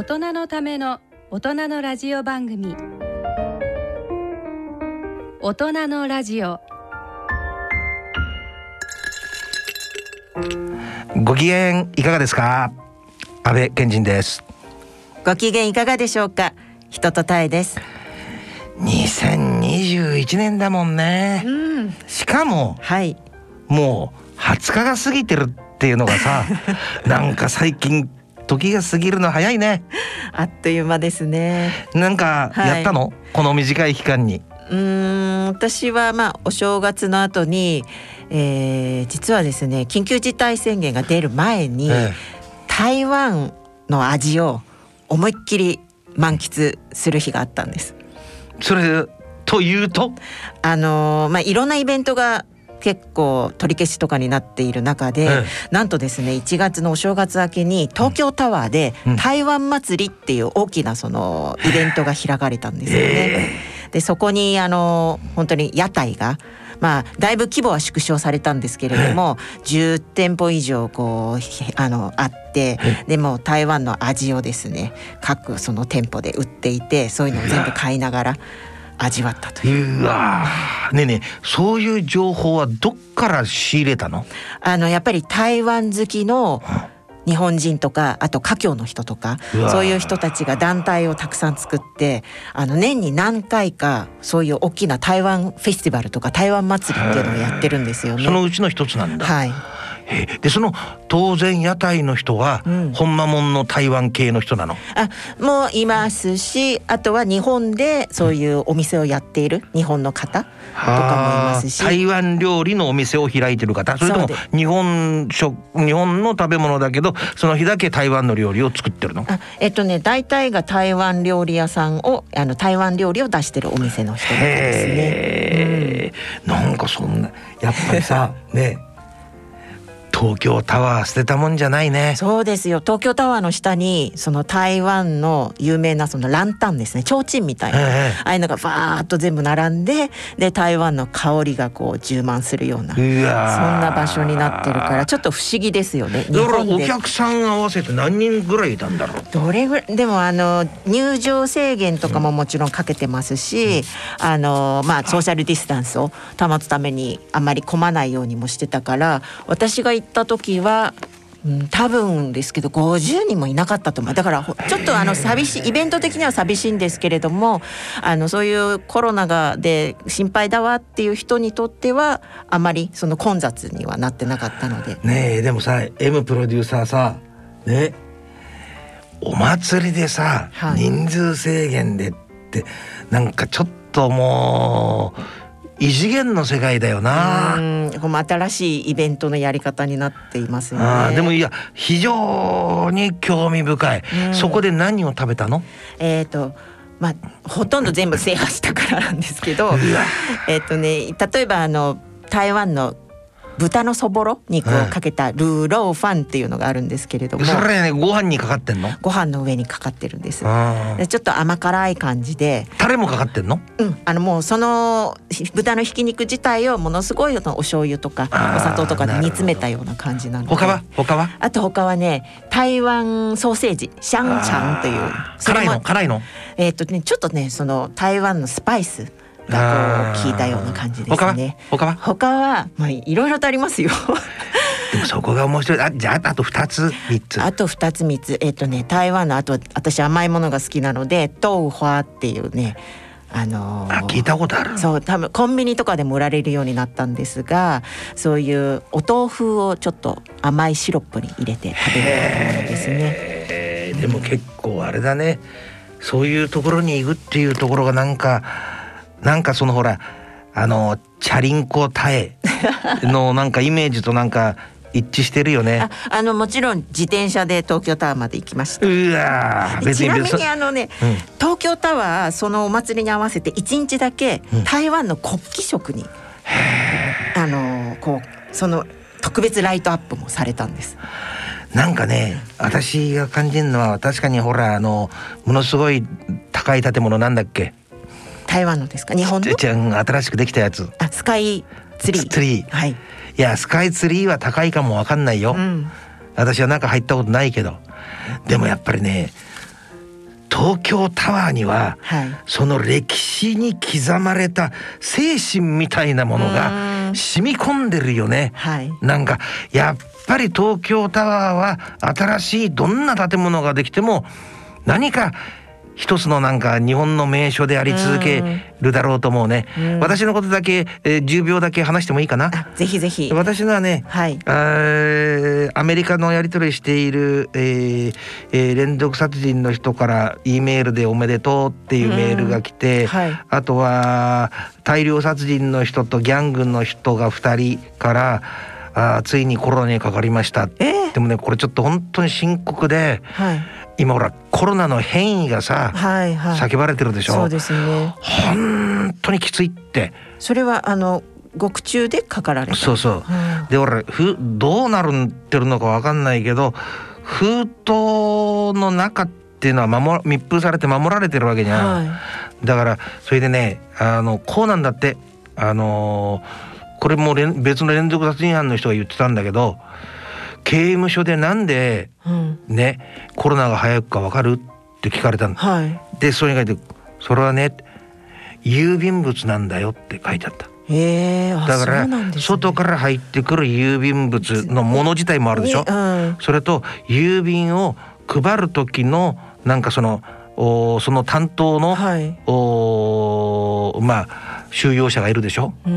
大人のための大人のラジオ番組。大人のラジオ。ご機嫌いかがですか？安倍健人です。ご機嫌いかがでしょうか？人とたえです。2021年だもんね、うん、しかもはい。もう20日が過ぎてるっていうのがさ なんか最近時が過ぎるの早いね。あっという間ですね。なんかやったの、はい、この短い期間に。うん私はまあお正月の後に、えー、実はですね緊急事態宣言が出る前に、ええ、台湾の味を思いっきり満喫する日があったんです。それというと？あのまあいろんなイベントが結構取り消しとかになっている中で、ええ、なんとですね1月のお正月明けに東京タワーで台湾祭りっていう大きなそのイベントが開かれたんですよね。えー、でそこにあの本当に屋台がまあ、だいぶ規模は縮小されたんですけれども、え10店舗以上こうあのあってでも台湾の味をですね各その店舗で売っていてそういうのを全部買いながら味わったという。うわねえねえそういう情報はどっから仕入れたの？あのやっぱり台湾好きの日本人とかあと華僑の人とかそういう人たちが団体をたくさん作ってあの年に何回かそういう大きな台湾フェスティバルとか台湾祭りっていうのをやってるんですよね。そのうちの一つなんだ。はい。でその当然屋台の人は、うん、本間もんの台湾系の人なの？あもういますしあとは日本でそういうお店をやっている日本の方とかもいますし。台湾料理のお店を開いてる方。それとも日本食日本の食べ物だけどその日だけ台湾の料理を作ってるの？あえっとね大体が台湾料理屋さんをあの台湾料理を出してるお店の人ですね、うん、なんかそんなやっぱりさ ね東京タワー捨てたもんじゃないね。そうですよ。東京タワーの下にその台湾の有名なそのランタンですね。提灯みたいな、ええ、ああいうのがバーッと全部並んでで台湾の香りがこう充満するようなそんな場所になってるからちょっと不思議ですよね。だからお客さん合わせて何人ぐらいいたんだろう。どれぐらいでもあの入場制限とかももちろんかけてますし、うん、あのまあソーシャルディスタンスを保つためにあまり混まないようにもしてたから私が行った時はうん、多分ですけど50人もいなかったと思うだからちょっとあの寂しいイベント的には寂しいんですけれどもあのそういうコロナがで心配だわっていう人にとってはあまりその混雑にはなってなかったので。ねえでもさ M プロデューサーさねお祭りでさ、はい、人数制限でってなんかちょっともう。異次元の世界だよな。うん、新しいイベントのやり方になっていますよね。あでもいや非常に興味深い。うん、そこで何を食べたの？えっ、ー、と。まあ、ほとんど全部制覇したからなんですけどえっとね例えばあの台湾の豚のそぼろ肉をかけたルーローファンっていうのがあるんですけれども、それねご飯にかかってんの？ご飯の上にかかってるんです。でちょっと甘辛い感じで。タレもかかってんの？うんあのもうその豚のひき肉自体をものすごいお醤油とかお砂糖とかで煮詰めたような感じなので。他は？他は？あと他はね台湾ソーセージシャンチャンという。辛いの？辛いの？えっ、とねちょっとねその台湾のスパイスがこう聞いたような感じですね。他は？他は？まあいろいろとありますよ。でもそこが面白い。あじゃああと二つ三つ。あと二つ三つ。えっ、ー、とね台湾のあと私甘いものが好きなので豆花っていうね。あのー、あ聞いたことあるそう多分コンビニとかでも売られるようになったんですがそういうお豆腐をちょっと甘いシロップに入れて食べるものですね。でも結構あれだねそういうところに行くっていうところがなんかなんかそのほらあのチャリンコタエの なんかイメージとなんか一致してるよね。ああのもちろん自転車で東京タワーまで行きました。うわちなみにあのね、うん、東京タワーそのお祭りに合わせて一日だけ台湾の国旗色に、うん、あのこうその特別ライトアップもされたんです。なんかね私が感じるのは確かにほらあのものすごい高い建物なんだっけ？台湾のですか？日本の？じゃん新しくできたやつ。あスカイツリー。ツリー。はい。いやスカイツリーは高いかもわかんないよ、うん、私は中入ったことないけど。でもやっぱりね東京タワーには、はい。その歴史に刻まれた精神みたいなものが染み込んでるよね。はい。なんかやっぱり東京タワーは新しいどんな建物ができても何か一つのなんか日本の名所であり続けるだろうと思うね。うん。私のことだけ、えー10秒だけ話してもいいかな？あぜひぜひ。私のはね、はい。アメリカのやり取りしている、えーえー連続殺人の人から E メールで「おめでとう」っていうメールが来て、はい。あとは大量殺人の人とギャングの人が2人からあーついにコロナにかかりました。えー。でもねこれちょっと本当に深刻ではい今ほらコロナの変異がさはいはい。叫ばれてるでしょ？そうですね。本当にきついって。それはあの獄中でかかられた。そうそう。うん。で俺ふどうなるってるのかわかんないけど封筒の中っていうのは守密封されて守られてるわけじゃん、はだからそれでねあのこうなんだって。あのーこれも連別の連続殺人犯の人が言ってたんだけど刑務所でなんでい、うん、ねコロナが早くかわかるって聞かれたんだはい。でそれに書いてそれはね郵便物なんだよって書いてあった。だからね。外から入ってくる郵便物のもの自体もあるでしょ？ねうん。それと郵便を配る時のなんかそのおその担当の、はい。おまあ収容者がいるでしょ？だ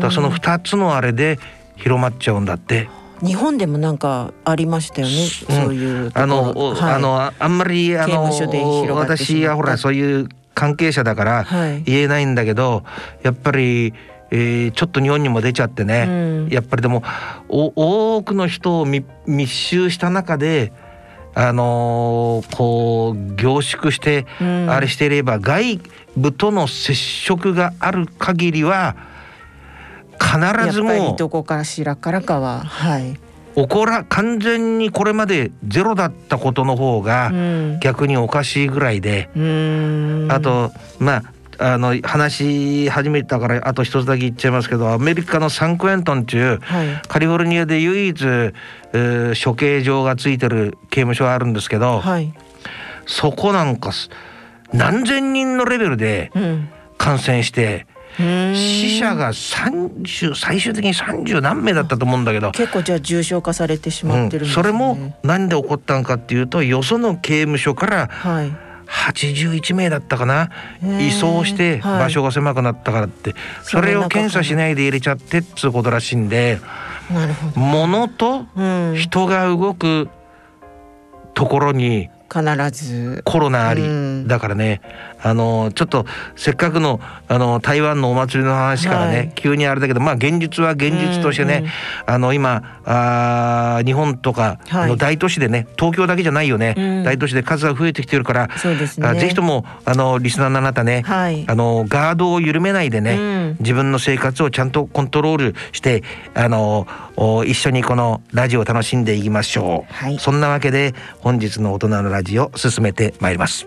からその2つのあれで広まっちゃうんだって日本でもなんかありましたよね、うん。そういうあの、おはい。あのああんまりあの私はほらそういう関係者だからはい。言えないんだけどやっぱり、えーちょっと日本にも出ちゃってね、うん。やっぱりでもお多くの人を密密集した中であのーこう凝縮してうん。あれしていれば外部との接触がある限りは必ずやっぱりもどこかしらからかははい、う起こら完全にこれまでゼロだったことの方がうん。逆におかしいぐらいで、うーん。あとまああの話し始めたからあと一つだけ言っちゃいますけどアメリカのサンクエントンっていうはい。カリフォルニアで唯一、えー処刑場がついてる刑務所があるんですけど、はい、そこなんかす何千人のレベルでうん、感染してうーん死者が30最終的に30何名だったと思うんだけど、結構じゃあ重症化されてしまってるんですね、うん。それも何で起こったのかっていうとよその刑務所からはい。81名だったかな。移送してはい。場所が狭くなったからって、それを検査しないで入れちゃってっつうことらしいんで物と人が動くところにず。コロナあり、うん。だからねあのちょっとせっかくのあの台湾のお祭りの話からね、はい。急にあれだけどまあ現実は現実としてね、うんうんあの今あー日本とかはい。の大都市でね、東京だけじゃないよね、うん。大都市で数が増えてきてるから、ね。あぜひともあのリスナーのあなたね、はい。あのガードを緩めないでね、うん。自分の生活をちゃんとコントロールしてあのお一緒にこのラジオを楽しんでいきましょう、はい。そんなわけで本日の大人のラジオ進めてまいります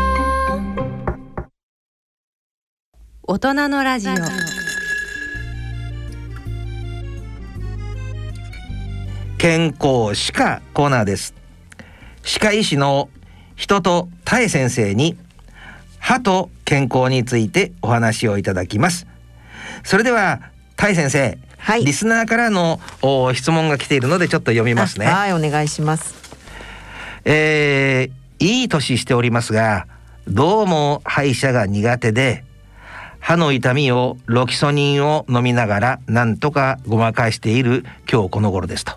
大人のラジオ。健康歯科コーナーです。歯科医師の人と田江先生に歯と健康についてお話をいただきます。それでは田江先生、はい。リスナーからのお質問が来ているのでちょっと読みますね。あはいお願いします。えーいい年しておりますがどうも歯医者が苦手で歯の痛みをロキソニンを飲みながらなんとかごまかしている今日この頃ですと。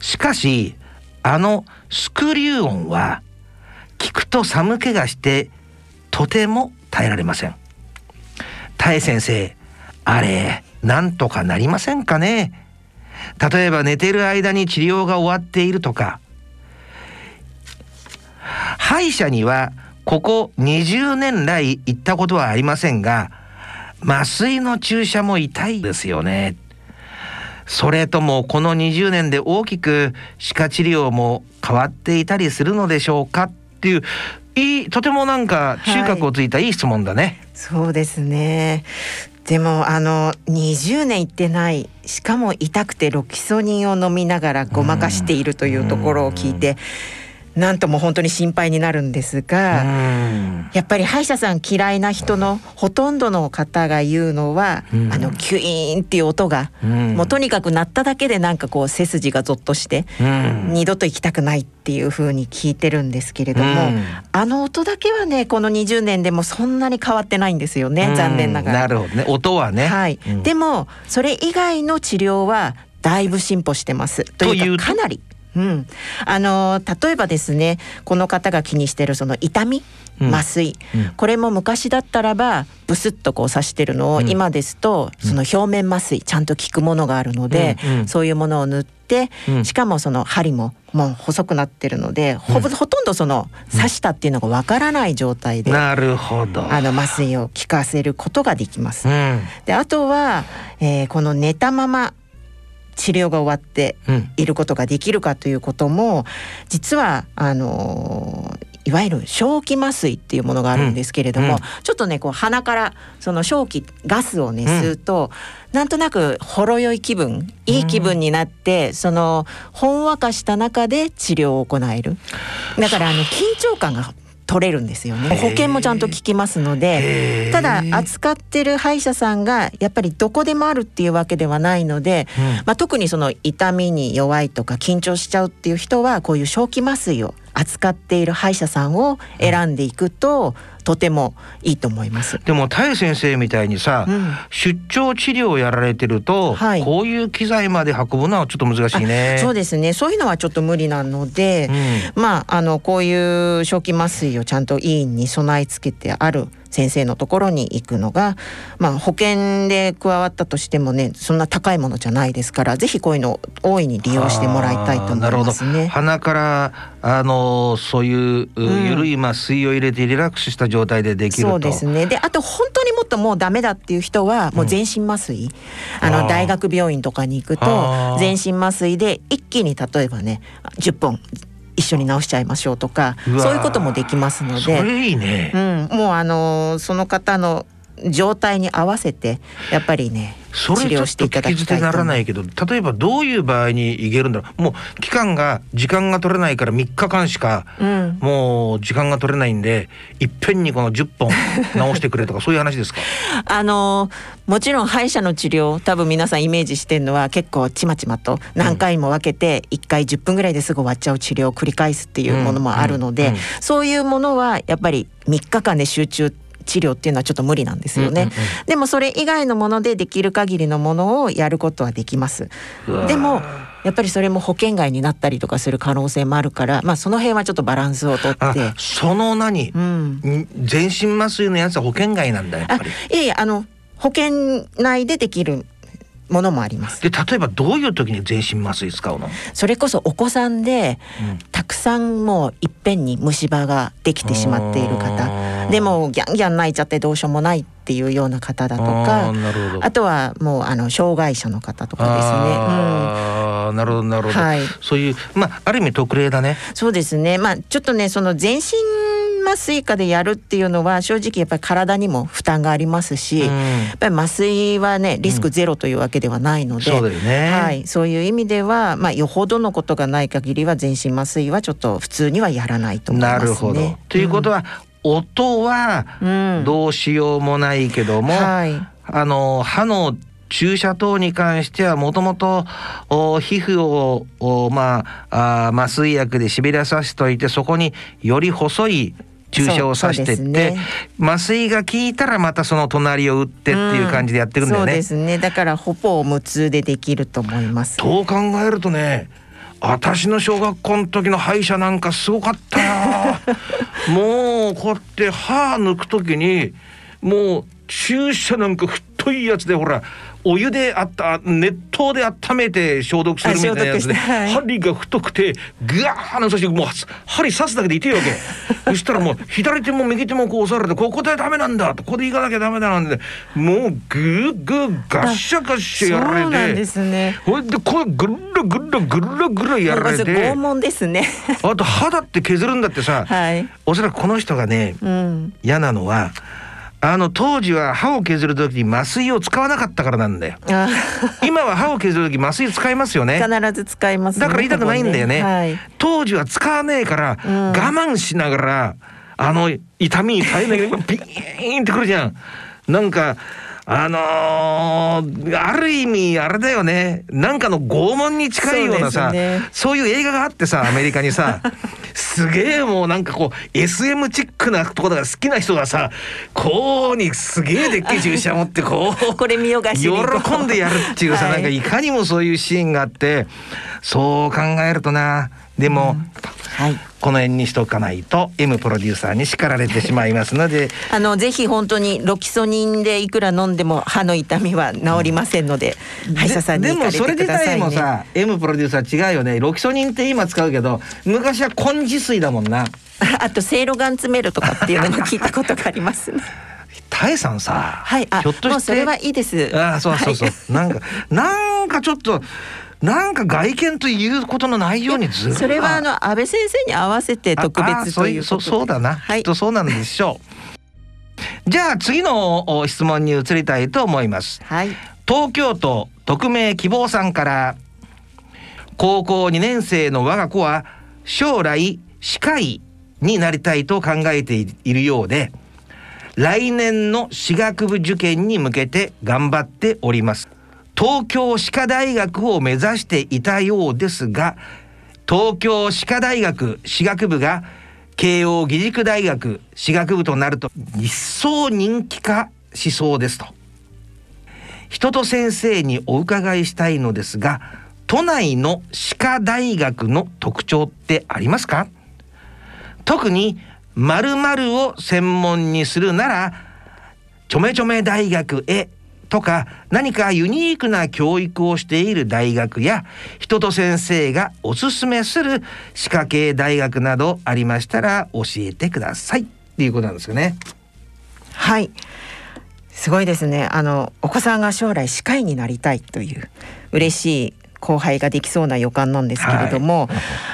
しかしあのスクリュー音は聞くと寒気がしてとても耐えられません。田江先生あれなんとかなりませんかね？例えば寝てる間に治療が終わっているとか。歯医者にはここ20年来行ったことはありませんが麻酔の注射も痛いですよね。それともこの20年で大きく歯科治療も変わっていたりするのでしょうかっていういいとてもなんか中核をついたいい質問だね、そうですね。でもあの20年行ってないしかも痛くてロキソニンを飲みながらごまかしているというところを聞いてなんとも本当に心配になるんですが。うん。やっぱり歯医者さん嫌いな人のほとんどの方が言うのは、うん。あのキュイーンっていう音が、うん。もうとにかく鳴っただけでなんかこう背筋がゾッとして、うん。二度と行きたくないっていう風に聞いてるんですけれども、うん。あの音だけはねこの20年でもそんなに変わってないんですよね、うん。残念ながら。なるほどね。音はね。はい、うん。でもそれ以外の治療はだいぶ進歩してます。とというかかなり。うん、あの例えばですねこの方が気にしてるその痛みうん。麻酔、うん。これも昔だったらばブスッとこう刺してるのを、うん。今ですとその表面麻酔ちゃんと効くものがあるので、そういうものを塗って、うん。しかもその針ももう細くなってるのでほぼ、ほとんどその刺したっていうのがわからない状態で、なるほど。あの麻酔を効かせることができます。う。ん。であとは、えーこの寝たまま治療が終わってうん。いることができるかということも実はあのーいわゆる正気麻酔っていうものがあるんですけれども、うん。うんちょっとねこう鼻からその正気ガスをねうん吸うと、なんとなくほろ酔い気分いい気分になって、そのほんわかした中で治療を行える。だからあの緊張感が取れるんですよね。保険もちゃんと効きますので。ただ扱ってる歯医者さんがやっぱりどこでもあるっていうわけではないので、うん。まあ、特にその痛みに弱いとか緊張しちゃうっていう人はこういう正気麻酔を扱っている歯医者さんを選んでいくと、とてもいいと思います。でも田江先生みたいにさ、うん出張治療をやられてると、はいこういう機材まで運ぶのはちょっと難しいね。そうですねそういうのはちょっと無理なので、うんまああのこういう正気麻酔をちゃんと医院に備え付けてある先生のところに行くのが、まあ、保険で加わったとしてもねそんな高いものじゃないですからぜひこういうのを大いに利用してもらいたいと思いますね。鼻からあのそういう、緩い麻酔を入れてリラックスした状態でできると。そうですね。であと本当にもっともうダメだっていう人はもう全身麻酔、ああー。の大学病院とかに行くと全身麻酔で一気に例えばね10本一緒に治しちゃいましょうとかそういうこともできますのそで。れいいね。うん、もうあのーその方の状態に合わせてやっぱりねそれちょっ治療していと聞き捨ならないけど例えばどういう場合にいけるんだろう。もう期間が時間が取れないから3日間しかうん、もう時間が取れないんでいっぺんにこの10本直してくれとか そういう話ですか？あのーもちろん歯医者の治療多分皆さんイメージしてるのは結構ちまちまと何回も分けて1回10分ぐらいですぐ終わっちゃう治療を繰り返すっていうものもあるので、そういうものはやっぱり3日間で集中治療っていうのはちょっと無理なんですよね、でもそれ以外のものでできる限りのものをやることはできます。でもやっぱりそれも保険外になったりとかする可能性もあるからまあその辺はちょっとバランスをとって。あその何、うん。ん全身麻酔のやつは保険外なんだやっあぱり。いえいえあの保険内でできるものもあります。で例えばどういう時に全身麻酔使うの、それこそお子さんでうん。たくさんもういっぺんに虫歯ができてしまっているあ方ー。でもギャンギャン泣いちゃってどうしようもないっていうような方だとかあとはもうあの障害者の方とかですね。あーなるほどなるほど、はい。そういうまあある意味特例だね。そうですね。まあちょっとねその全身麻酔科でやるっていうのは正直やっぱり体にも負担がありますし、うん。やっぱり麻酔はねリスクゼロというわけではないので、そうだよね。はい、そういう意味では、まあ、よほどのことがない限りは全身麻酔はちょっと普通にはやらないと思いますね。なるほど。ということは、音はうん。どうしようもないけども、はい。あの歯の注射等に関してはもともとお皮膚をおまあ麻酔薬でしびれさせといてそこにより細い注射を刺してって、ね麻酔が効いたらまたその隣を打ってっていう感じでやっていくんだよね。そうですねだからほぼ無痛でできると思います。と考えるとね私の小学校の時の歯医者なんかすごかったよ もうこうやって歯抜く時にもう注射なんか太いやつでほらお湯であった熱湯で温めて消毒するみたいなやつで、針が太くてグワーッそしてもう針刺すだけで痛いわけ そしたらもう左手も右手もこう押されてここでダメなんだとここで行かなきゃダメだなんてもうグーグーガッシャガッシャやられてそうなんですね。ほいでこれぐるぐるぐるぐるやられて拷問ですね。あと肌って削るんだってさ、はい。おそらくこの人がねうん。嫌なのはあの当時は歯を削る時に麻酔を使わなかったからなんだよ。あ。今は歯を削る時麻酔使いますよね。必ず使います、ね。だから痛くないんだよね、はい。当時は使わねえから、ん。我慢しながらあの痛みに耐えなきゃピーンってくるじゃん。なんかあのーある意味あれだよね。なんかの拷問に近いようなさそうね。いう映画があってさアメリカにさ。すげえもうなんかこう SM チックなところが好きな人がさこうにすげえでっけえ注射持ってこう これ見よがし喜んでやるっていうさ、はい。なんかいかにもそういうシーンがあってそう考えるとな。でも、はい。この辺にしとかないと M プロデューサーに叱られてしまいますので あのぜひ本当にロキソニンでいくら飲んでも歯の痛みは治りませんので、歯医者さんにで行かれてもそれ自くださいね。体もさ M プロデューサー違うよねロキソニンって今使うけど昔は根治水だもんな あとせいろがん詰めるとかっていうのも聞いたことがありますね。タエさんさ、はい。あ、ひょっとしてもうそれはいいです。ああそうそうそう、はいなんかなんかちょっとなんか外見ということのないようにずそれはあの安倍先生に合わせて特別そういうそというそうだな、はい。きっとそうなんでしょう。じゃあ次のお質問に移りたいと思います。はい。東京都匿名希望さんから高校2年生の我が子は将来歯科医になりたいと考えているようで来年の歯学部受験に向けて頑張っております東京歯科大学を目指していたようですが東京歯科大学歯学部が慶應義塾大学歯学部となると一層人気化しそうですと。人と先生にお伺いしたいのですが都内の歯科大学の特徴ってありますか？特に〇〇を専門にするならちょめちょめ大学へとか何かユニークな教育をしている大学や人と先生がおすすめする歯科系大学などありましたら教えてください。っていうことなんですよね。はい。すごいですね。あのお子さんが将来歯科医になりたいという嬉しい後輩ができそうな予感なんですけれども、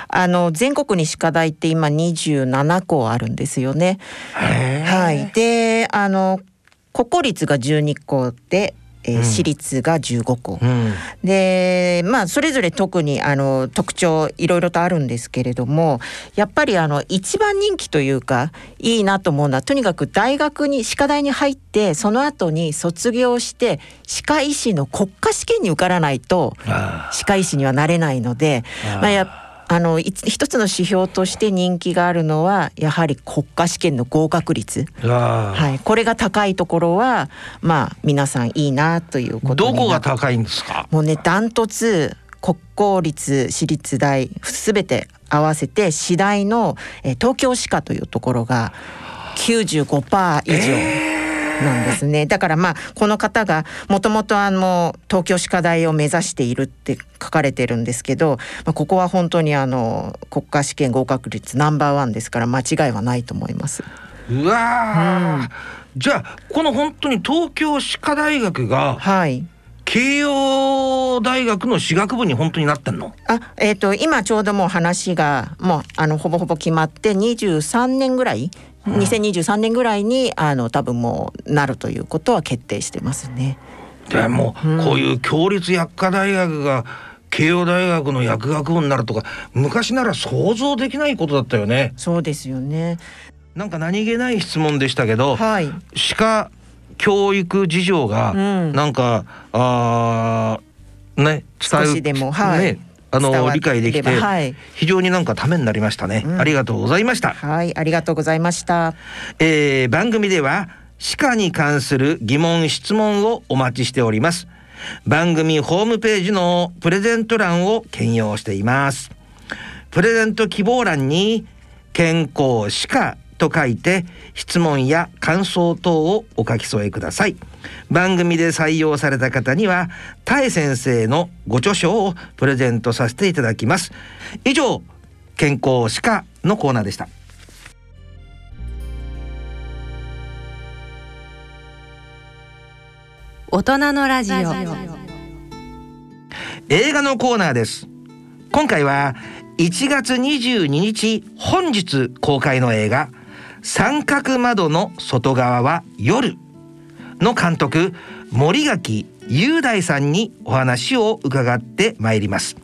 あの全国に歯科大って今27校あるんですよね。はい、であの国公立が12校で、えーうん。私立が15校。うん、でまあそれぞれ特にあの特徴いろいろとあるんですけれどもやっぱりあの一番人気というかいいなと思うのはとにかく大学に歯科大に入ってその後に卒業して歯科医師の国家試験に受からないとあ歯科医師にはなれないのでまあやあのい一つの指標として人気があるのはやはり国家試験の合格率、はい、これが高いところはまあ皆さんいいなということどこが高いんですか？もうねダントツ国公立私立大すべて合わせて私大の、えー東京歯科というところが95%以上なんですね、だからまあこの方がもともとあの東京歯科大を目指しているって書かれてるんですけど、まあ、ここは本当にあの国家試験合格率ナンバーワンですから間違いはないと思います。うわー、じゃあこの本当に東京歯科大学がはい。慶応大学の歯学部に本当になってんの？あえー、と今ちょうどもう話がもうあのほぼほぼ決まって23年ぐらい2023年ぐらいにあの多分もうなるということは決定してますね。でも、こういう共立薬科大学が慶応大学の薬学部になるとか昔なら想像できないことだったよね。そうですよね。なんか何気ない質問でしたけど、はい、歯科教育事情がなんか、うん、あね伝えるでも、はい、ねあの理解できて、はい、非常になんかためになりましたね、うん、ありがとうございました。はい。ありがとうございました、えー、番組では歯科に関する疑問質問をお待ちしております。番組ホームページのプレゼント欄を兼用しています。プレゼント希望欄に健康歯科と書いて質問や感想等をお書き添えください番組で採用された方には田江先生のご著書をプレゼントさせていただきます。以上健康歯科のコーナーでした。大人のラジオ。映画のコーナーです。今回は1月22日本日公開の映画三角窓の外側は夜の監督森垣雄大さんにお話を伺ってまいります。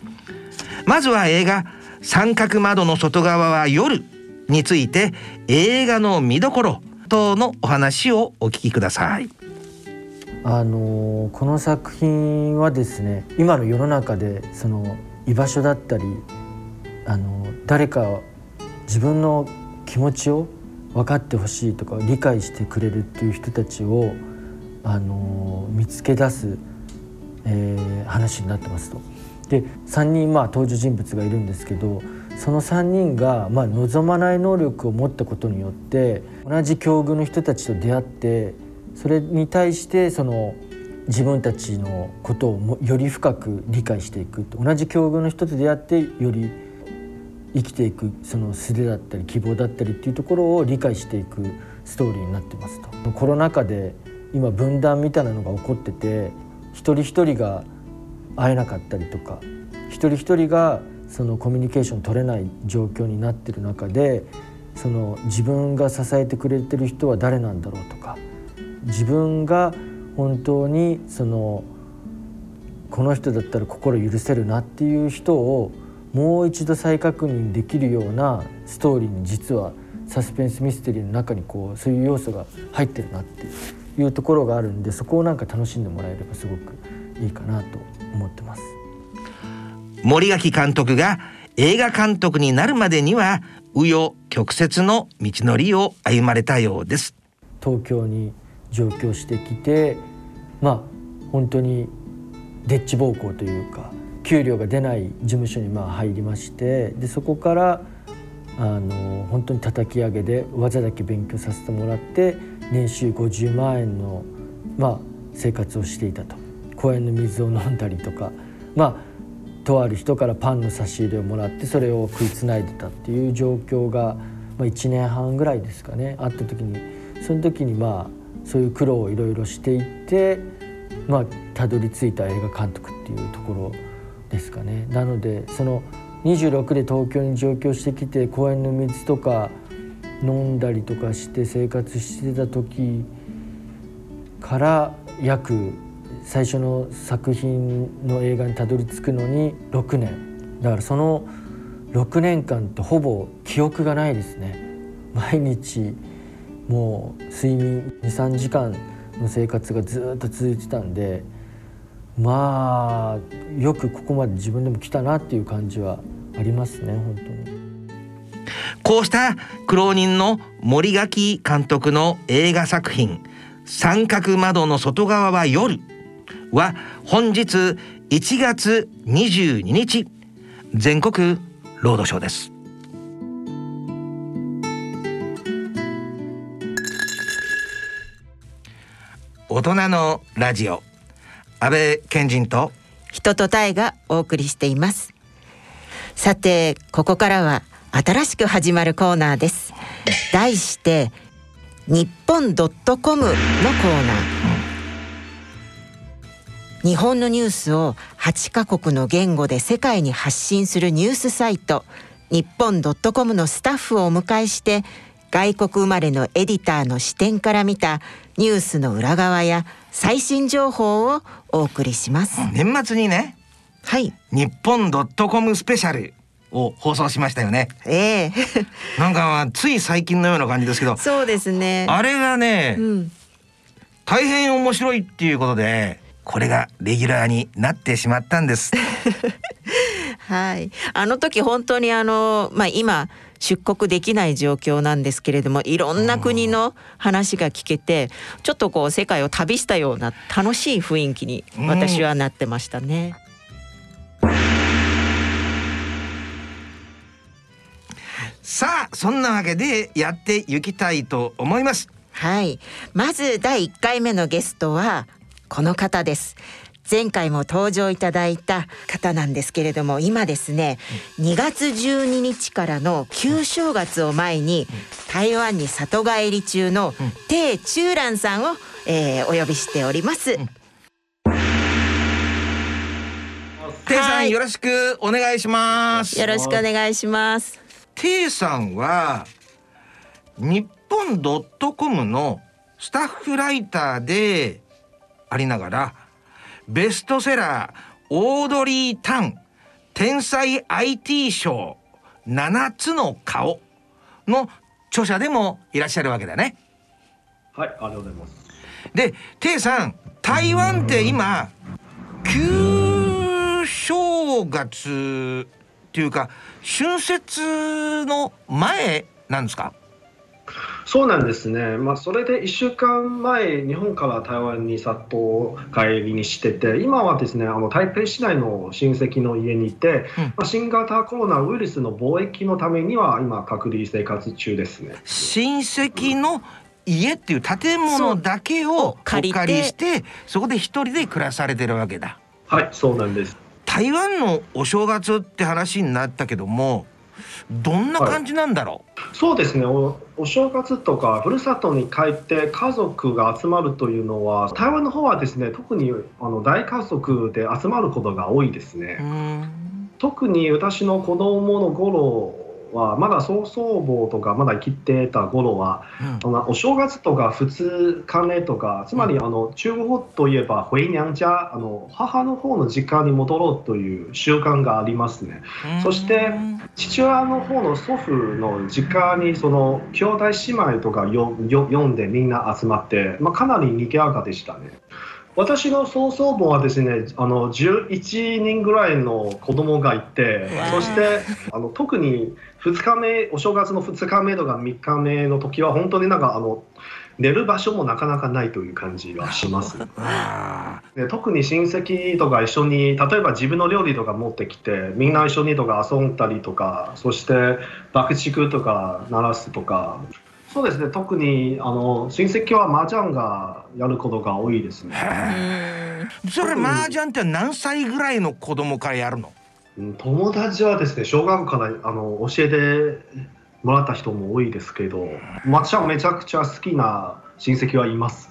まずは映画三角窓の外側は夜について映画の見どころ等のお話をお聞きください。あのこの作品はですね今の世の中でその居場所だったりあの誰か自分の気持ちを分かってほしいとか理解してくれるっていう人たちを、あの見つけ出す、えー、話になってますと。で3人まあ登場人物がいるんですけどその3人がまあ望まない能力を持ったことによって同じ境遇の人たちと出会ってそれに対してその自分たちのことをより深く理解していく同じ境遇の人と出会ってより生きていくその素手だったり希望だったりっていうところを理解していくストーリーになってますと。コロナ禍で今分断みたいなのが起こってて一人一人が会えなかったりとか一人一人がそのコミュニケーション取れない状況になってる中でその自分が支えてくれてる人は誰なんだろうとか自分が本当にそのこの人だったら心許せるなっていう人をもう一度再確認できるようなストーリーに実はサスペンスミステリーの中にこうそういう要素が入ってるなっていう。いうところがあるんでそこをなんか楽しんでもらえればすごくいいかなと思ってます。森垣監督が映画監督になるまでには紆余曲折の道のりを歩まれたようです。東京に上京してきてまあ本当にデッチ暴行というか給料が出ない事務所にまあ入りましてでそこからあの本当に叩き上げで技だけ勉強させてもらって年収50万円の、まあ、生活をしていたと。公園の水を飲んだりとか。まあとある人からパンの差し入れをもらってそれを食いつないでたっていう状況が、まあ、1年半ぐらいですかね。あった時にその時にまあそういう苦労をいろいろしていってまあたどり着いた映画監督っていうところですかね。なのでその26で東京に上京してきて公園の水とか飲んだりとかして生活してた時から約最初の作品の映画にたどり着くのに6年だからその6年間ってほぼ記憶がないですね毎日もう睡眠23時間の生活がずっと続いてたんでまあよくここまで自分でも来たなっていう感じはありますね本当に。こうした苦労人の森垣監督の映画作品「三角窓の外側は夜」は本日1月22日全国ロードショーです。大人のラジオ安倍賢人と人と体がお送りしていますさてここからは新しく始まるコーナーです。題して日本ドットコムのコーナー。日本のニュースを8カ国の言語で世界に発信するニュースサイト。日本ドットコムのスタッフをお迎えして外国生まれのエディターの視点から見たニュースの裏側や最新情報をお送りします。年末にね。はい。日本ドットコムスペシャルを放送しましたよね。ええ。なんかつい最近のような感じですけどそうですね。あれがね、うん。大変面白いっていうことでこれがレギュラーになってしまったんです。はい、あの時本当にあの、まあ、今出国できない状況なんですけれどもいろんな国の話が聞けてちょっとこう世界を旅したような楽しい雰囲気に私はなってましたね。さあそんなわけでやっていきたいと思います。はい、まず第1回目のゲストはこの方です。前回も登場いただいた方なんですけれども今ですね2月12日からの旧正月を前に台湾に里帰り中の鄭中蘭さんを、えーお呼びしております。テイさはい。んよろしくお願いします。よろしくお願いします。テイさんは日本ドットコムのスタッフライターでありながらベストセラーオードリー・タン天才 IT 賞7つの顔の著者でもいらっしゃるわけだね。はい、ありがとうございます。で、テイさん、台湾って今旧正月っていうか春節の前なんですか？そうなんですね。まあ、それで1週間前、日本から台湾に里帰りにしてて、今はですね、あの台北市内の親戚の家にいて、うんまあ、新型コロナウイルスの貿易のためには、今、隔離生活中ですね。親戚の家っていう建物だけをお借りしてそこで一人で暮らされてるわけだ。はい、そうなんです。台湾のお正月って話になったけどもどんな感じなんだろそうですね。おお正月とかふるさとに帰って家族が集まるというのは台湾の方はですね特にあの大家族で集まることが多いですね。特に私の子供の頃はまだ曽祖母とかまだ生きてた頃はあのお正月とか2日目とかつまりあの中国といえば回娘家あの母の方の実家に戻ろうという習慣がありますね。そして父親の方の祖父の実家にその兄弟姉妹とかよよ読んでみんな集まって、まあ、かなり賑やかでしたね。私の曽祖母はですねあの11人ぐらいの子供がいてそしてあの特に2日目お正月の2日目とか3日目の時は本当になんかあの寝る場所もなかなかないという感じがします。あで特に親戚とか一緒に例えば自分の料理とか持ってきてみんな一緒にとか遊んだりとかそして爆竹とか鳴らすとかそうですね。特にあの親戚は麻雀がやることが多いですね。ー。それ麻雀って何歳ぐらいの子供からやるの？うん友達はですね小学校からあの教えてもらった人も多いですけど麻雀めちゃくちゃ好きな親戚はいます。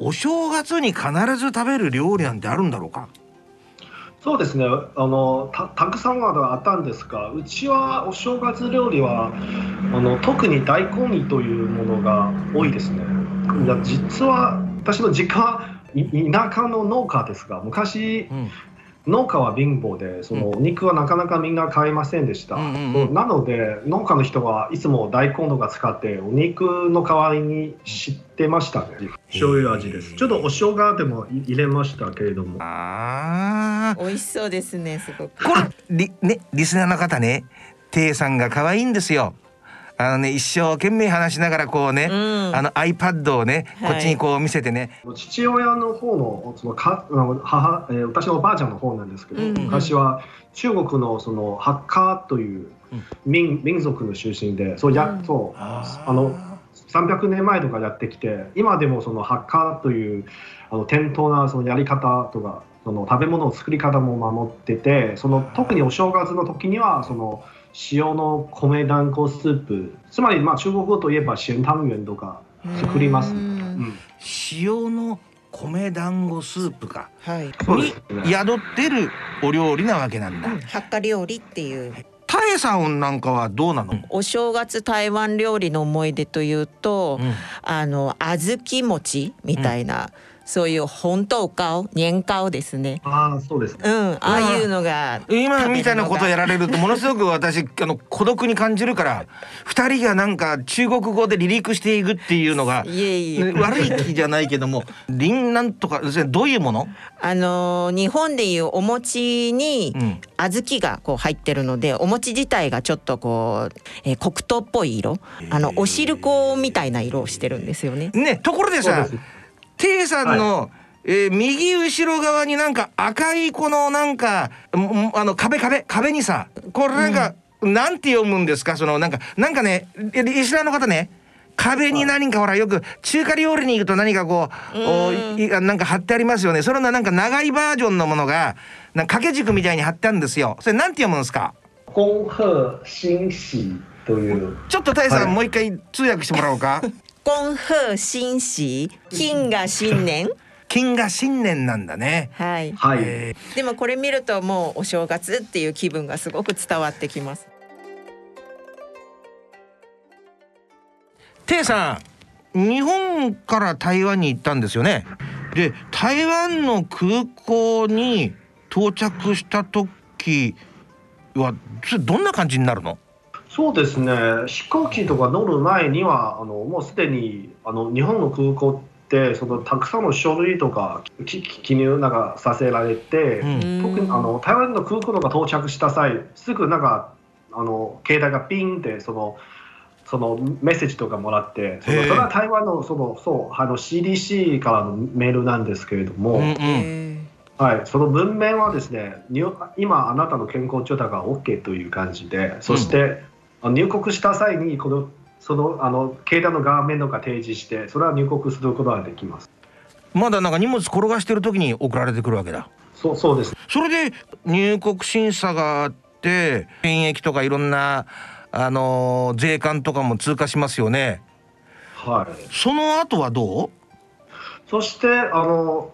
お正月に必ず食べる料理なんてあるんだろうか？そうですね。あのたたくさんはあったんですがうちはお正月料理はあの特に大根煮というものが多いですね。いや実は私の実家田舎の農家ですが昔うん。農家は貧乏でそのお肉はなかなかみんな買えませんでした、うんうんうん。なので農家の人はいつも大根とか使ってお肉の代わりに知ってましたね。醤油味です。ちょっとお生姜でも入れましたけれども。あー。美味しそうですねすごく。これリ,、ね、リスナーの方ねテイさんが可愛いんですよあのね一生懸命話しながらこうね、うん。あの iPad をねはい。こっちにこう見せてね、父親の方のそのか母、えー私のおばあちゃんの方なんですけど、うん。うん昔は中国のそのハッカーという民,、民族の出身でそうや、うん。そうあの300年前とかやってきて今でもそのハッカーというあの伝統なそのやり方とかその食べ物の作り方も守っててその特にお正月の時にはその塩の米団子スープつまりまあ中国語といえば咸湯圆とか作ります、ううんん塩の米団子スープかはい。に宿ってるお料理なわけなんだ。ハッカ料理っていう。タエテさんなんかはどうなの？お正月台湾料理の思い出というと、うん、あの小豆餅みたいな。うんそういう本当顔年顔ですね。ああそうです、ね、うん、ああいうのが今みたいなことやられるとものすごく私あの孤独に感じるから二人がなんか中国語で離陸していくっていうのがいえいえ悪い気じゃないけども林なんとかどういうもの？あの日本でいうお餅に小豆がこう入ってるので、お餅自体がちょっとこう、えー、黒糖っぽい色、あのお汁粉みたいな色をしてるんですよね。ねところでさ。テイさんの、はい、えー、右後ろ側になんか赤いこのなんかあの壁壁壁にさこれなんか、うん、なんて読むんですか？そのなんかなんかねリスナーの方ね壁に何かほらよく中華料理に行くと何かこう、うなんか貼ってありますよね。それのなんか長いバージョンのものがなんか掛け軸みたいに貼ってあるんですよ。それなんて読むんですか？恭贺新喜という。ちょっとタイさん、はい、もう一回通訳してもらおうか 恭贺新喜金が新年？金が新年なんだね。はい、はい、えー、でもこれ見るともうお正月っていう気分がすごく伝わってきます。テイさん日本から台湾に行ったんですよね。で台湾の空港に到着した時はどんな感じになるの？そうですね。飛行機とか乗る前にはあのもうすでにあの日本の空港ってそのたくさんの書類とか記入なんかさせられて、うん、特にあの台湾の空港とか到着した際すぐなんかあの携帯がピンってその。そのメッセージとかもらってそのそれは台湾のそのそうあの CDC からのメールなんですけれども、うんうん、はい、その文面はですね今あなたの健康状態が OK という感じでそして、入国した際にこのそのあの携帯の画面とか提示してそれは入国することができます。まだなんか荷物転がしてる時に送られてくるわけだ。そうそうです。それで入国審査があって検疫とかいろんなあのー、税関とかも通過しますよね。はい。その後はどう？そしてあの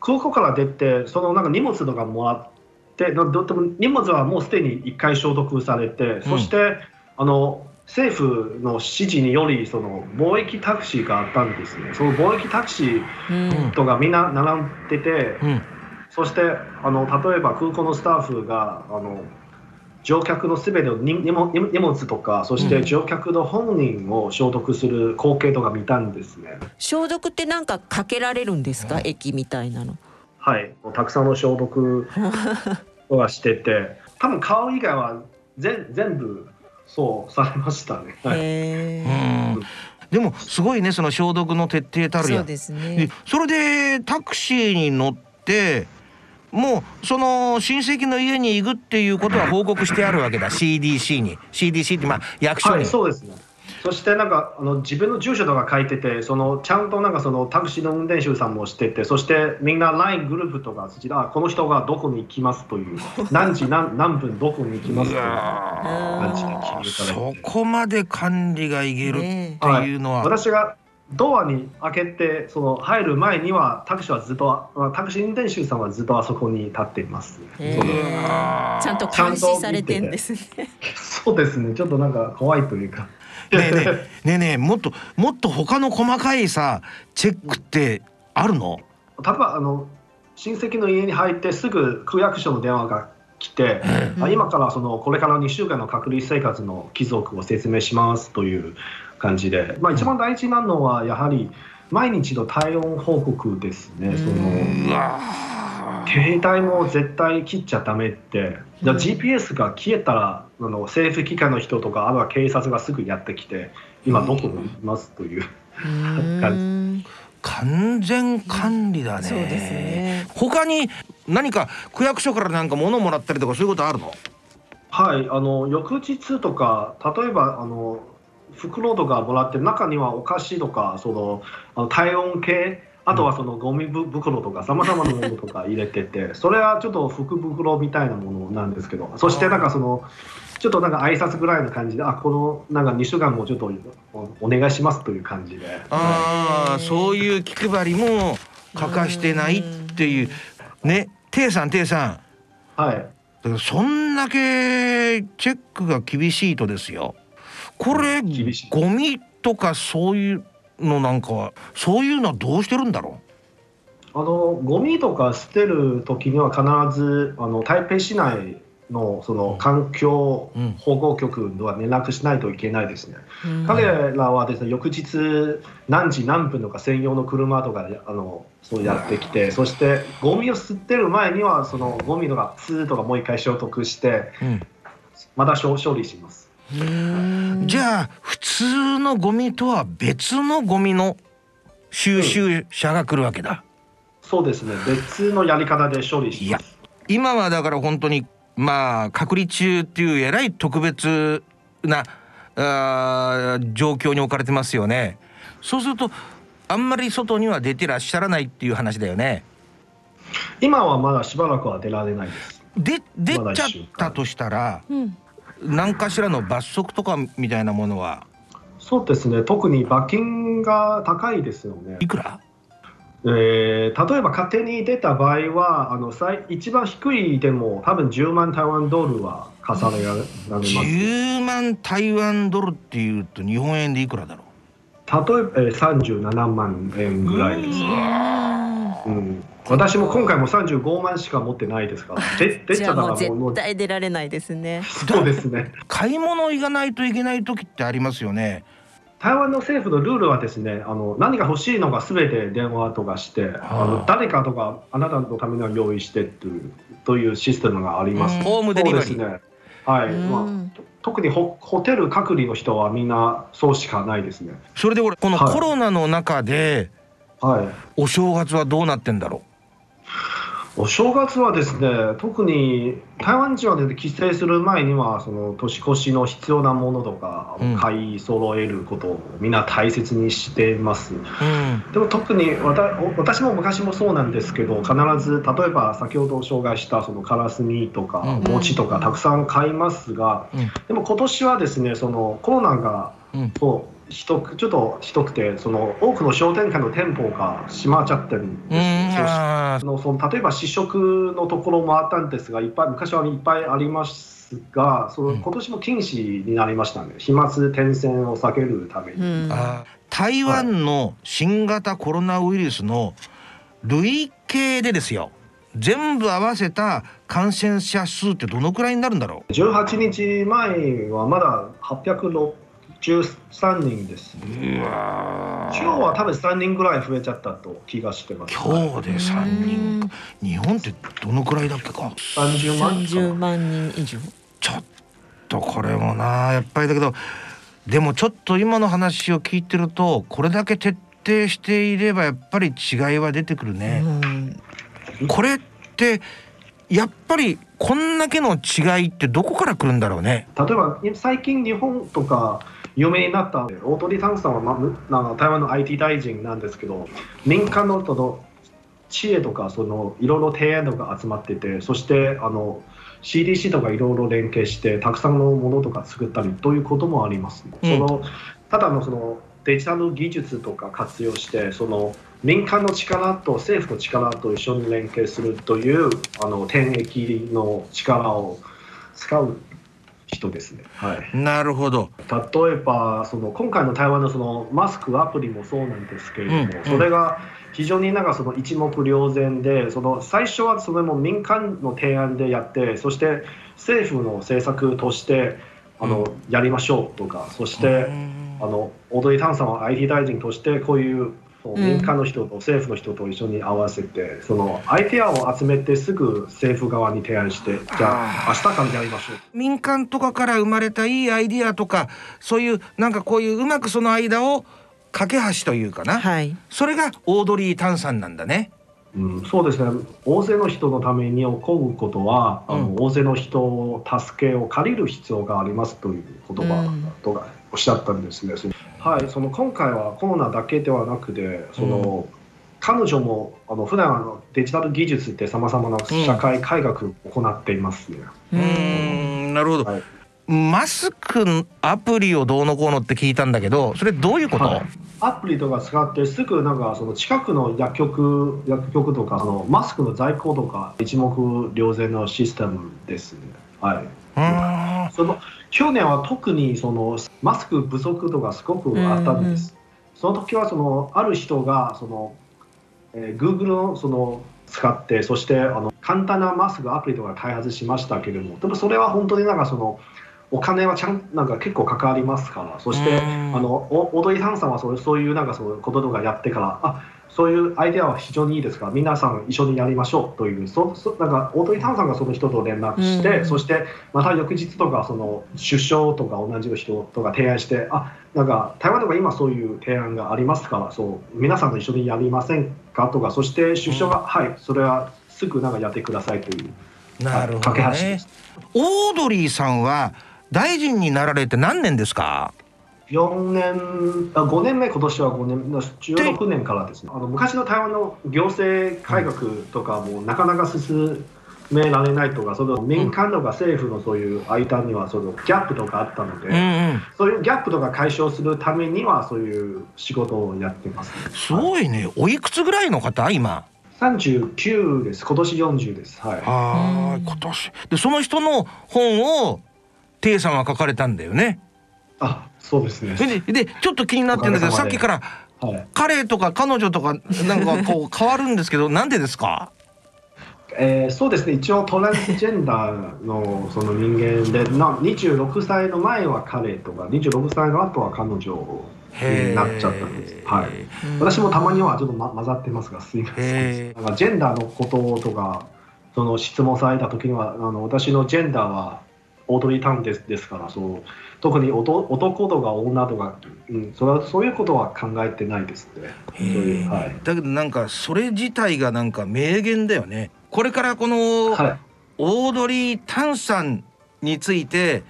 空港から出てそのなんか荷物とかもらってでも荷物はもうすでに1回消毒されて、うん、そしてあの政府の指示によりその貿易タクシーがあったんですね。その貿易タクシーとかみんな並んでて、うん、そしてあの例えば空港のスタッフがあの乗客のすべての荷物とかそして乗客の本人を消毒する光景とか見たんですね、うん、消毒って何かかけられるんですか、液みたいなの。はい。たくさんの消毒 はしてて。多分顔以外は全全部そうされましたね。はい、でもすごいねその消毒の徹底たるやそうですね。それでタクシーに乗ってもうその親戚の家に行くっていうことは報告してあるわけだ。CDC に。CDC ってまあ役所に、はい、そうですねそしてなんかあの自分の住所とか書いててそのちゃんとなんかそのタクシーの運転手さんもしててそしてみんな LINE グループとかあこの人がどこに行きますという 何時何何分どこに行きますという感じでそこまで管理がいけるっていうのは、はい、私がドアに開けてその入る前にはタクシーはずっとタクシー運転手さんはずっとあそこに立っています。ちゃんと監視されてんですね。そうですね。ちょっとなんか怖いというか。ねえねえ ねえねえもっともっと他の細かいさチェックってあるの？例えばあの親戚の家に入ってすぐ区役所の電話が来て、うん、今からそのこれから2週間の隔離生活の帰属を説明しますという感じで、まあ、一番大事なのはやはり毎日の体温報告ですね。その携帯も絶対切っちゃダメって。GPS が消えたらあの政府機関の人とかあるいは警察がすぐやってきて今どこにいますという感じ。完全管理だね。そうですね。他に何か区役所からなんか物もらったりとかそういうことあるの？はい、あの翌日とか例えばあの袋とかもらって中にはお菓子とかそのあの体温計あとはそのゴミ袋とかさまざまなものとか入れててそれはちょっと福袋みたいなものなんですけどそしてなんかそのちょっとなんか挨拶ぐらいの感じであこのなんか2週間もちょっとお願いしますという感じで。ああそういう気配りも欠かしてないっていう。ねテイさんテイさん。はい。そんだけチェックが厳しいとですよ。これゴミとかそういうのなんかはそういうのはどうしてるんだろう？あのゴミとか捨てる時には必ずあの台北市内のその環境保護局では連絡しないといけないですね。うん、彼らはですね翌日何時何分とか専用の車とかあのそうやってきて、そしてゴミを捨てる前にはそのゴミとかツーとかもう一回消毒して、うん、また処理します。じゃあ普通のゴミとは別のゴミの収集車が来るわけだ。うん、そうですね別のやり方で処理します。今はだから本当にまあ隔離中っていうえらい特別なあ状況に置かれてますよね。そうするとあんまり外には出てらっしゃらないっていう話だよね。今はまだしばらくは出られないです。で出ちゃったとしたら、うん、何かしらの罰則とかみたいなものは？そうですね特に罰金が高いですよね。いくら？えー、例えば勝手に出た場合はあの最一番低いでも多分10万台湾ドルは課されられます。10万台湾ドルっていうと日本円でいくらだろう？例えば、えー、37万円ぐらいです、うん、私も今回も35万しか持ってないですから。で出ちゃもう絶対出られないですね。そうですね。買い物行かないといけない時ってありますよね台湾の政府のルールはですねあの何が欲しいのか全て電話とかしてあの誰かとかあなたのためには用意してというというシステムがあります。ホームデリバリー、ね、はい、まあ、特にホホテル隔離の人はみんなそうしかないですね。それで俺このコロナの中で、はい、お正月はどうなってんだろうお正月はですね特に台湾人は、ね、帰省する前にはその年越しの必要なものとか、うん、買い揃えることをみんな大切にしてます、うん、でも特に私も昔もそうなんですけど必ず例えば先ほど紹介したそのカラスミとか餅とかたくさん買いますが、うん、でも今年はですねそのコロナが、そう人ちょっとひどくてその多くの商店街の店舗が閉まっちゃってるんですそのその例えば試食のところもあったんですがいっぱい昔はいっぱいありますがその今年も禁止になりましたね。飛沫点線を避けるために。台湾の新型コロナウイルスの累計でですよ。全部合わせた感染者数ってどのくらいになるんだろう？18日前はまだ806 13人です、ね、今日は多分3人ぐらい増えちゃったと気がしてます。今日で3人日本ってどのくらいだっけか？30万30万人以上。ちょっとこれもなやっぱりだけどでもちょっと今の話を聞いてるとこれだけ徹底していればやっぱり違いは出てくるね。これってやっぱりこんだけの違いってどこから来るんだろうね？例えば最近日本とか有名になった大鳥タンさんは、まあ、台湾の IT 大臣なんですけど民間のその知恵とかそのいろいろ提案とか集まっててそしてあの CDC とかいろいろ連携してたくさんのものとか作ったりということもあります、うん、そのただのそのデジタル技術とか活用してその民間の力と政府の力と一緒に連携するというあの天液の力を使う人ですね。はい、なるほど。例えばその今回の台湾のそのマスクアプリもそうなんですけれども、うんうん、それが非常になんかその一目瞭然でその最初はそれも民間の提案でやってそして政府の政策としてあの、うん、やりましょうとかそして、あの踊り炭酸は IT 大臣としてこういう民間の人と政府の人と一緒に合わせて、そのアイデアを集めてすぐ政府側に提案してじゃあ明日からやりましょう。民間とかから生まれたいいアイデアとかそういうなんかこういううまくその間を架け橋というかな、はい、それがオードリー・タンさんなんだね。うん、そうですね。大勢の人のために起こることは、うん、あの大勢の人を助けを借りる必要がありますという言葉とかおっしゃったんですね。うんはい、その今回はコロナだけではなくてその、うん、彼女もあの普段あのデジタル技術ってさまざまな社会改革を行っていますね。うん、なるほど、はい、マスクアプリをどうのこうのって聞いたんだけどそれどういうこと、はい、アプリとか使ってすぐなんかその近くの薬局薬局とかそのマスクの在庫とか一目瞭然のシステムですね。はい。その去年は特にそのマスク不足とかすごくあったんです。その時はそのある人がその、えー、Google のその使ってそしてあの簡単なマスクアプリとか開発しましたけれどもでもそれは本当になんかそのお金はちゃんなんか結構関わりますから。そしてあの踊りさんさんはそうそういうなんかそういうこととかやってからあそういうアイデアは非常にいいですから皆さん一緒にやりましょうというそそなんか踊りさんさんがその人と連絡して、そしてまた翌日とかその首相とか同じ人とか提案してあなんか台湾とか今そういう提案がありますからそう皆さんと一緒にやりませんかとかそして首相が、はいそれはすぐなんかやってくださいというなるほど、ね、オードリーさんは大臣になられて何年ですか？4年あ5年目今年は5年16年からですね。あの昔の台湾の行政改革とかもなかなか進められないとかその民間とか政府のそういう間にはそのギャップとかあったので、うんうん、そういうギャップとか解消するためにはそういう仕事をやってます、ね、すごいね、はい、おいくつぐらいの方？今。39です。今年40です。はい。あ今年。でその人の本をテイさんは書かれたんだよね。あ、そうですね。ででちょっと気になってるんだけど、さっきから、はい、彼とか彼女とかなんかこう 変わるんですけど、なんでですか？えー、そうですね。一応トランスジェンダーのその人間でな26歳の前は彼とか26歳の後は彼女になっちゃったんです、はい、私もたまにはちょっと、ま、混ざってますがすいません。なんかジェンダーのこととかその質問された時にはあの私のジェンダーはオードリー・タンですですからそう特に男とか女とか、うん、それはそういうことは考えてないですね。はい、だけどなんかそれ自体がなんか名言だよね。これからこの、はい、オードリー・タンさんについて、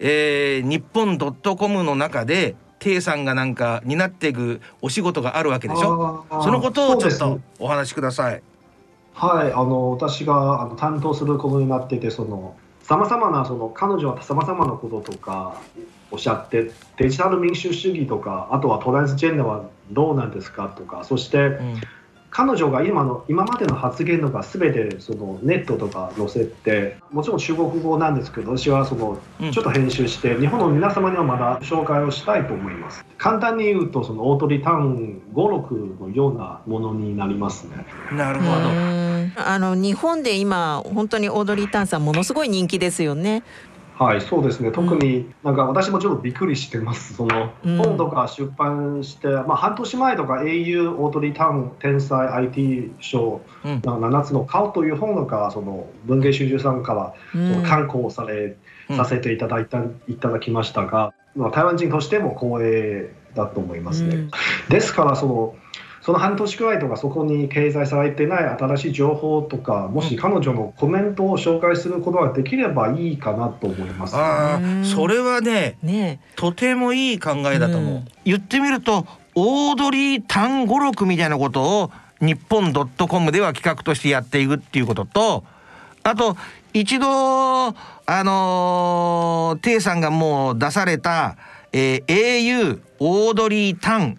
えー、日本ドットコムの中でテイさんがなんか担っていくお仕事があるわけでしょ。そのことをちょっとお話しください。はい。あの私があの担当することになっててそのさまざまなその彼女はさまざまなこととかおっしゃってデジタル民主主義とかあとはトランスジェンダーはどうなんですかとかそして、彼女が今の今までの発言とか全てそのネットとか載せてもちろん中国語なんですけど私はそのちょっと編集して、日本の皆様にはまだ紹介をしたいと思います。簡単に言うとそのオートリターン語録のようなものになりますね。なるほど。あの日本で今本当にオードリー・タンさんものすごい人気ですよねはい、そうですね。特になんか私もちょっとびっくりしてます。その本とか出版して、まあ半年前とか au オートリータウン天才 IT 賞、うん、7つの顔という本とかその文芸春秋さんからその刊行され、うん、させていただいたいただきましたが、まあ台湾人としても光栄だと思いますね。うん、ですからその。その半年くらいとかそこに掲載されてない新しい情報とかもし彼女のコメントを紹介することができればいいかなと思います、ね、あそれはね、ね、とてもいい考えだと思う。う言ってみるとオードリー単語録みたいなことを日本ドットコムでは企画としてやっていくっていうこととあと一度あのー、テイさんがもう出された、えー、au オードリー・タン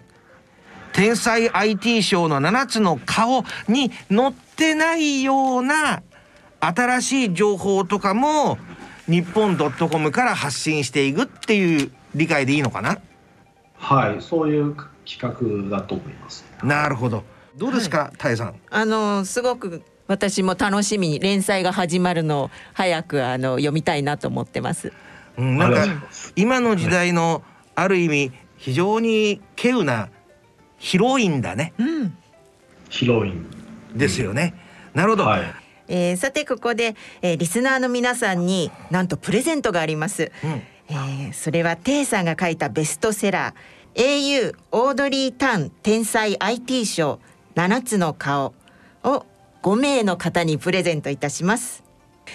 天才 IT 賞の7つの顔に載ってないような新しい情報とかも日本ドットコムから発信していくっていう理解でいいのかな？はいそういう企画だと思います。なるほど。どうですか、はい、さん？あのすごく私も楽しみに連載が始まるのを早くあの読みたいなと思ってます、うん、なんか今の時代のある意味非常に稀有なヒロインだね、うん、ヒロイン。ですよね、なるほど、はい、えー、さてここで、えー、リスナーの皆さんになんとプレゼントがあります、うん、えー、それはテイさんが書いたベストセラー。au オードリー・タン天才 IT 賞7つの顔を5名の方にプレゼントいたします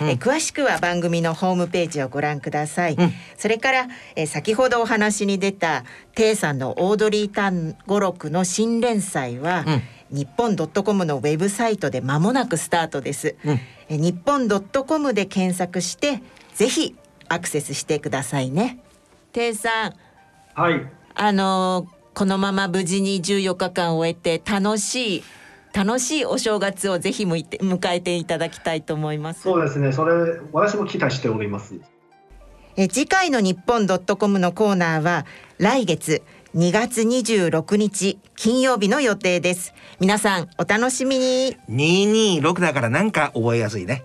え詳しくは番組のホームページをご覧ください、うん、それからえ先ほどお話に出たテイさんのオードリー・タン語録の新連載は、うん。日本ドットコムのウェブサイトで間もなくスタートです、うん、え日本ドットコムで検索してぜひアクセスしてくださいね。ていさん、はい。あのこのまま無事に14日間終えて楽しい楽しいお正月をぜひ向いて迎えていただきたいと思います。そうですね。それ、私も期待しております。え次回の日本ドットコムのコーナーは来月2月26日金曜日の予定です。皆さんお楽しみに。226だからなんか覚えやすいね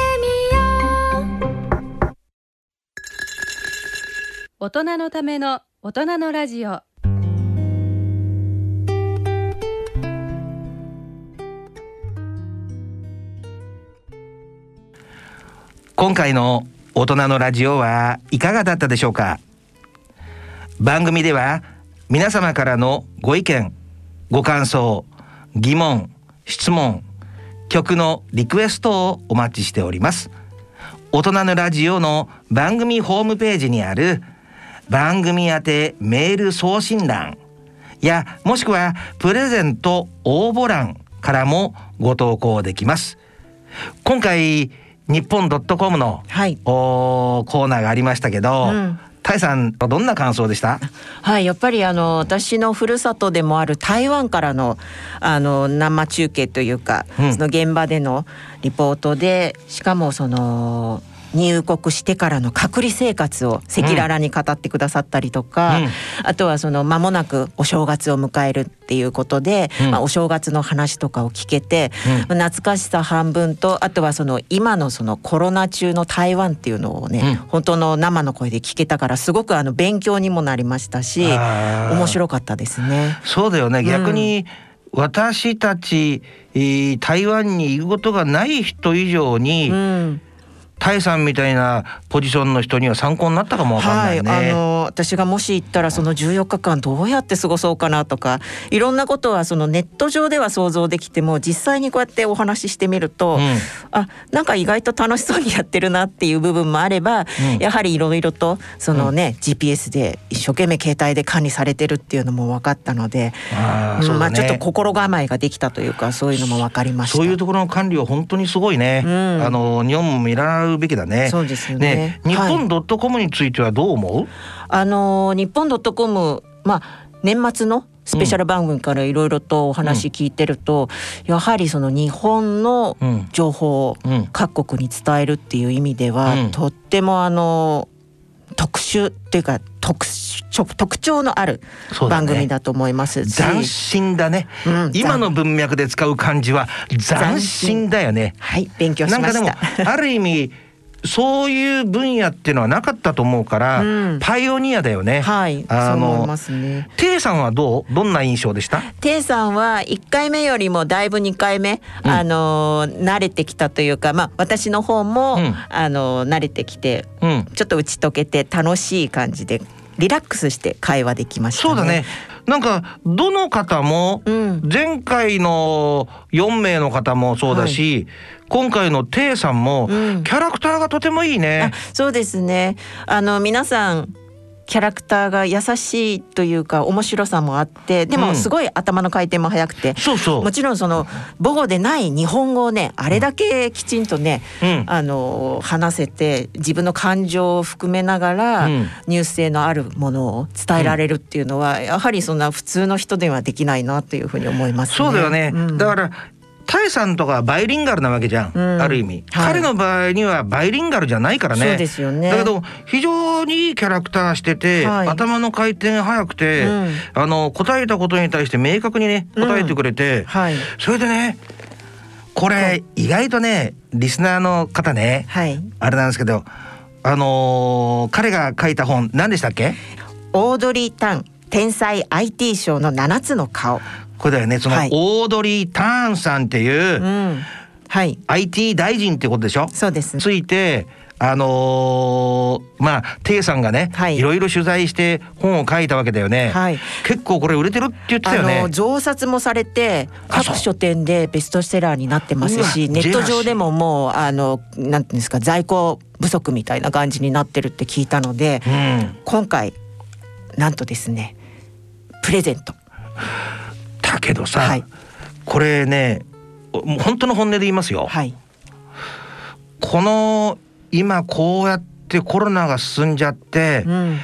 大人のための大人のラジオ。今回の大人のラジオはいかがだったでしょうか？番組では皆様からのご意見ご感想疑問質問曲のリクエストをお待ちしております。大人のラジオの番組ホームページにある番組宛てメール送信欄。やもしくはプレゼント応募欄からもご投稿できます。今回日本 .com の、はい。おーコーナーがありましたけど、うん。タイさんどんな感想でした？はい、やっぱりあの私のふるさとでもある台湾からのあの生中継というか、うん。その現場でのリポートでしかもその入国してからの隔離生活を赤裸々に語ってくださったりとか、うん。あとはその間もなくお正月を迎えるっていうことで、うん。まあ、お正月の話とかを聞けて、まあ懐かしさ半分とあとはその今のそのコロナ中の台湾っていうのをね、うん。本当の生の声で聞けたからすごくあの勉強にもなりましたし面白かったですね。そうだよね。逆に私たち、えー台湾に行くことがない人以上に、うんタイさんみたいなポジションの人には参考になったかもわかんないね。はい、あの私がもし行ったらその14日間どうやって過ごそうかなとかいろんなことはそのネット上では想像できても実際にこうやってお話ししてみると、うんあなんか意外と楽しそうにやってるなっていう部分もあれば、うんやはりいろいろとそのね、GPS で一生懸命携帯で管理されてるっていうのも分かったので、うんあねまあちょっと心構えができたというかそういうのも分かりました。そういうところの管理は本当にすごいね。うんあの日本も見習うべきだね。そうですよね。日はい。本ドットコムについてはどう思う？あのー日本ドットコムまあ年末のスペシャル番組からいろいろとお話聞いてると、やはりその日本のうん。情報をうん各国に伝えるっていう意味では、うん。とってもあの特殊っていうか特殊特徴のある番組だと思いますし、斬新だね。うん今の文脈で使う漢字は斬新だよね。はい勉強しなんかでもました。ある意味そういう分野っていうのはなかったと思うから、うんパイオニアだよね。はい、あのね。テイさんはどう？どんな印象でした？テイさんは1回目よりもだいぶ2回目、うんあのー慣れてきたというか、まあ、私の方も、うんあのー慣れてきてうん。ちょっと打ち解けて楽しい感じでリラックスして会話できましたね。そうだね。なんかどの方もうん前回の4名の方もそうだし、今回のテイさんもキうんャラクターがとてもいいねあ。そうですねあの皆さんキャラクターが優しいというか面白さもあってでもすごい頭の回転も速くて、そうそう。もちろんその母語でない日本語をねあれだけきちんとね、うん。あの話せて自分の感情を含めながら、うん。ニュース性のあるものを伝えられるっていうのは、やはりそんな普通の人ではできないなというふうに思いますね。そうだよね、うん。だからタイさんとかはバイリンガルなわけじゃん、うん。ある意味、はい。彼の場合にはバイリンガルじゃないからね。そうですよね。だけど非常にいいキャラクターしてて、はい。頭の回転速くて、うん。あの答えたことに対して明確にね答えてくれて、はい。それでねこれ意外とねリスナーの方ねはい。あれなんですけどあのー彼が書いた本何でしたっけ？オードリー・タン天才 IT 賞の7つの顔。これだよね。その、はい。オードリー・ターンさんっていう、うん、はい、IT 大臣ってことでしょ？そうです。ついてあのーまあテイさんがね、はい。いろいろ取材して本を書いたわけだよね、はい。結構これ売れてるって言ってたあよねの増刷もされて各書店でベストセラーになってますしネット上でももうあのなんていうんですか在庫不足みたいな感じになってるって聞いたのでうん。今回なんとですねプレゼントだけどさ、はい。これねもう本当の本音で言いますよ、はい。この今こうやってコロナが進んじゃって、うん。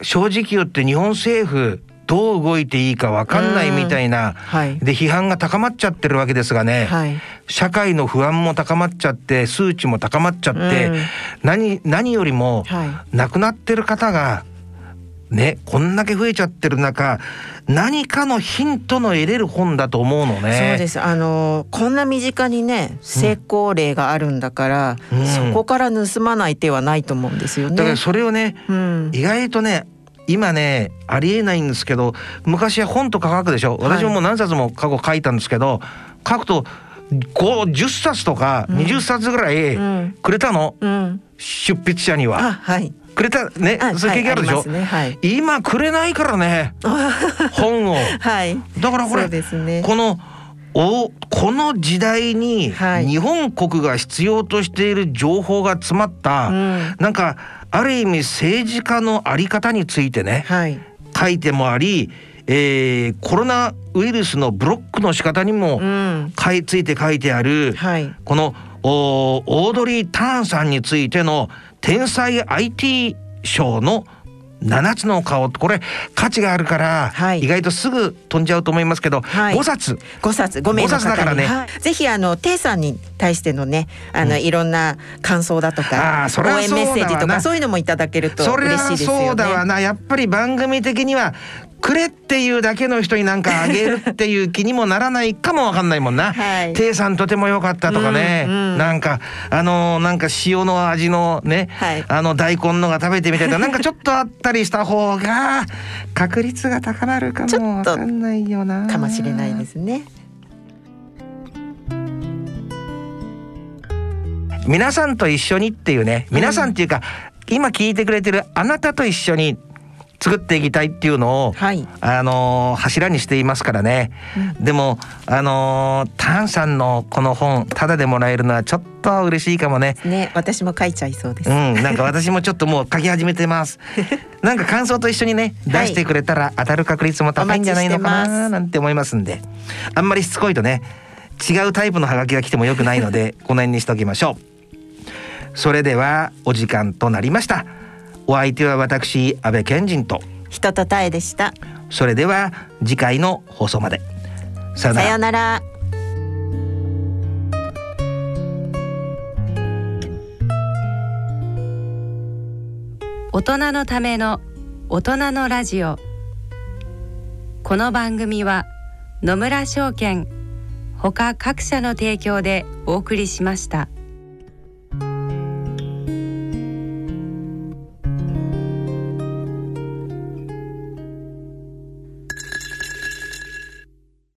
正直言って日本政府どう動いていいか分かんないみたいな、はい。で批判が高まっちゃってるわけですがね、はい。社会の不安も高まっちゃって数値も高まっちゃって、うん。何何よりもは亡くなってる方がねこんだけ増えちゃってる中何かのヒントの得れる本だと思うのね。そうです。あのこんな身近にね成功例があるんだから、うん。そこから盗まない手はないと思うんですよね。だからそれをねうん。意外とね今ねありえないんですけど昔は本とか書くでしょ。はい。私ももう何冊も過去書いたんですけど、書くと5 10冊とか20冊ぐらいうん。くれたの、うん、出筆者には。あはいくれたねあそういう経験あるでしょ、はい。今くれないからね 本を。はい。だからこれね。このおこの時代にはい。日本国が必要としている情報が詰まった、うん。なんかある意味政治家のあり方についてねはい。書いてもあり、えーコロナウイルスのブロックの仕方にもうん。かいついて書いてある、はい。このおオードリー・ターンさんについての天才 IT 賞の7つの顔。これ価値があるから、はい。意外とすぐ飛んじゃうと思いますけど、はい。5冊。5冊。5名の五冊だからね。はい。ぜひあのテイさんに対してのねあの、いろんな感想だとあか応援メッセージとかそういうのもいただけるとそれ嬉しいはですよね。そうだわな。やっぱり番組的にはくれっていうだけの人になんかあげるっていう気にもならないかもわかんないもんな。はい。テイさんとても良かったとかね、うんうん。なんかあのーなんか塩の味のね、はい。あの大根のが食べてみたいな なんかちょっとあったりした方が確率が高まるかもわかんないよな。かもしれないですね。皆さんと一緒にっていうね。皆さんっていうか、今聞いてくれてるあなたと一緒に作っていきたいっていうのを、はいあのー柱にしていますからね、でもあのータンさんのこの本タダでもらえるのはちょっと嬉しいかもねね私も書いちゃいそうです。うん、なんか私もちょっともう書き始めてます。なんか感想と一緒にねはい出してくれたら当たる確率も高いんじゃないのかななんて思いますんで、あんまりしつこいとね違うタイプのハガキが来てもよくないのでこの辺にしておきましょう。それではお時間となりました。お相手は私安倍賢人と人とたえでした。それでは次回の放送まで。さよなさらようなら。大人のための大人のラジオこの番組は野村証券ほか各社の提供でお送りしました。